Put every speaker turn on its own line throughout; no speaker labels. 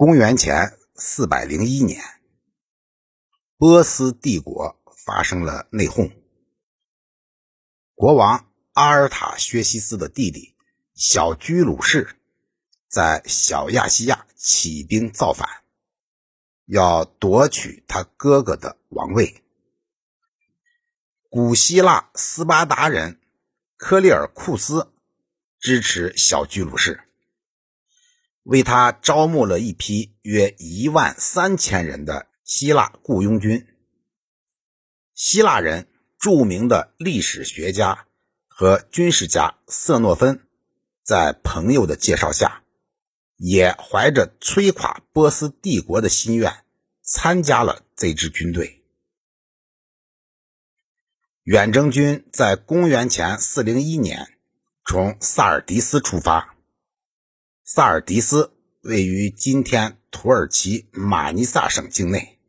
公元前四百零一年，波斯帝国发生了内讧。国王阿尔塔薛西斯的弟弟小居鲁士在小亚细亚起兵造反，要夺取他哥哥的王位。古希腊斯巴达人科利尔库斯支持小居鲁士。为他招募了一批约一万三千人的希腊雇佣军。希腊人著名的历史学家和军事家色诺芬，在朋友的介绍下，也怀着摧垮波斯帝国的心愿，参加了这支军队。远征军在公元前四零一年从萨尔迪斯出发。萨尔迪斯位于今天土耳其马尼萨省境内。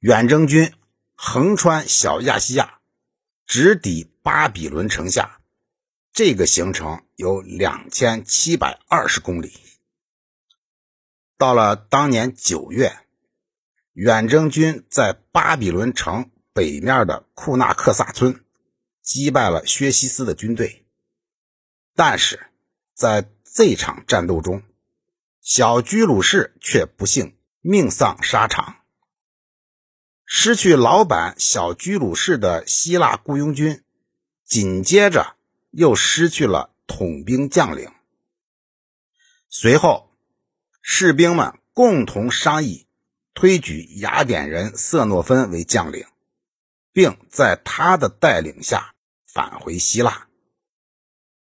远征军横穿小亚细亚，直抵巴比伦城下，这个行程有两千七百二十公里。到了当年九月，远征军在巴比伦城北面的库纳克萨村击败了薛西斯的军队，但是在这场战斗中，小居鲁士却不幸命丧沙场。失去老板小居鲁士的希腊雇佣军，紧接着又失去了统兵将领。随后，士兵们共同商议推举雅典人色诺芬为将领，并在他的带领下返回希腊。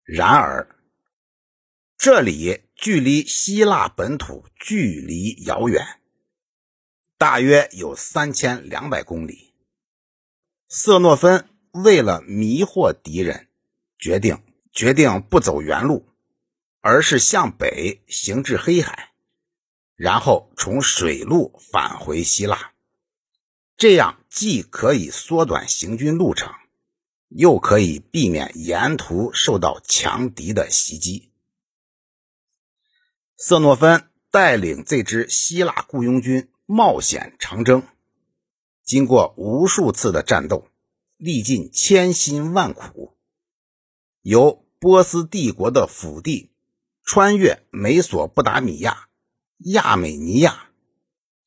然而，这里距离希腊本土距离遥远，大约有三千两百公里。色诺芬为了迷惑敌人，决定决定不走原路，而是向北行至黑海，然后从水路返回希腊。这样既可以缩短行军路程，又可以避免沿途受到强敌的袭击。色诺芬带领这支希腊雇佣军冒险长征，经过无数次的战斗，历尽千辛万苦，由波斯帝国的腹地穿越美索不达米亚、亚美尼亚，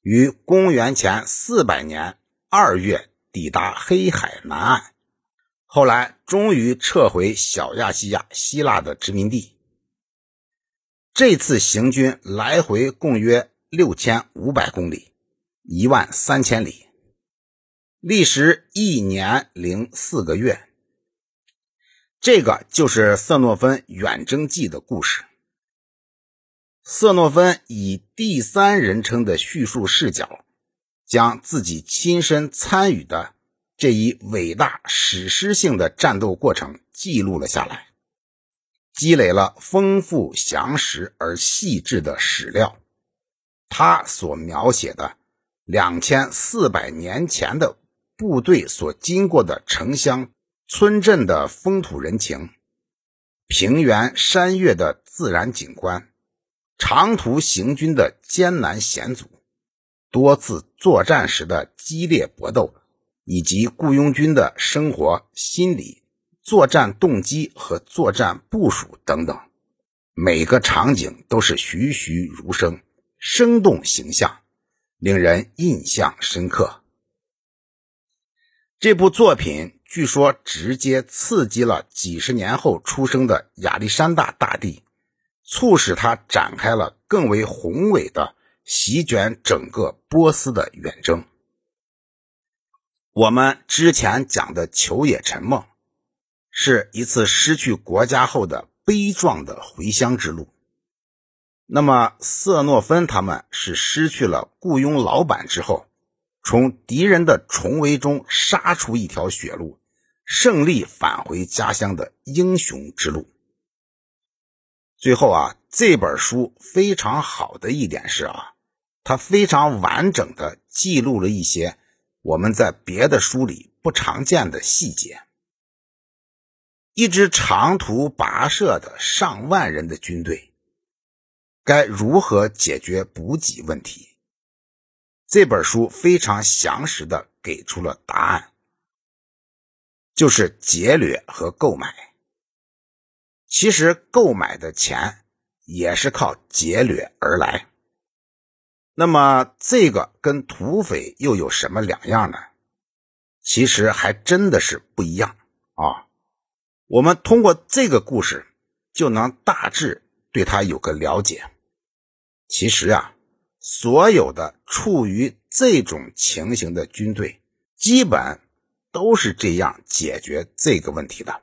于公元前四百年二月抵达黑海南岸，后来终于撤回小亚细亚希腊的殖民地。这次行军来回共约六千五百公里，一万三千里，历时一年零四个月。这个就是色诺芬远征记的故事。色诺芬以第三人称的叙述视角，将自己亲身参与的这一伟大史诗性的战斗过程记录了下来。积累了丰富、详实而细致的史料，他所描写的两千四百年前的部队所经过的城乡村镇的风土人情、平原山岳的自然景观、长途行军的艰难险阻、多次作战时的激烈搏斗，以及雇佣军的生活心理。作战动机和作战部署等等，每个场景都是栩栩如生、生动形象，令人印象深刻。这部作品据说直接刺激了几十年后出生的亚历山大大帝，促使他展开了更为宏伟的席卷整个波斯的远征。我们之前讲的求野沉梦。是一次失去国家后的悲壮的回乡之路。那么，色诺芬他们是失去了雇佣老板之后，从敌人的重围中杀出一条血路，胜利返回家乡的英雄之路。最后啊，这本书非常好的一点是啊，它非常完整的记录了一些我们在别的书里不常见的细节。一支长途跋涉的上万人的军队，该如何解决补给问题？这本书非常详实的给出了答案，就是劫掠和购买。其实购买的钱也是靠劫掠而来。那么这个跟土匪又有什么两样呢？其实还真的是不一样啊。我们通过这个故事就能大致对他有个了解。其实啊，所有的处于这种情形的军队，基本都是这样解决这个问题的。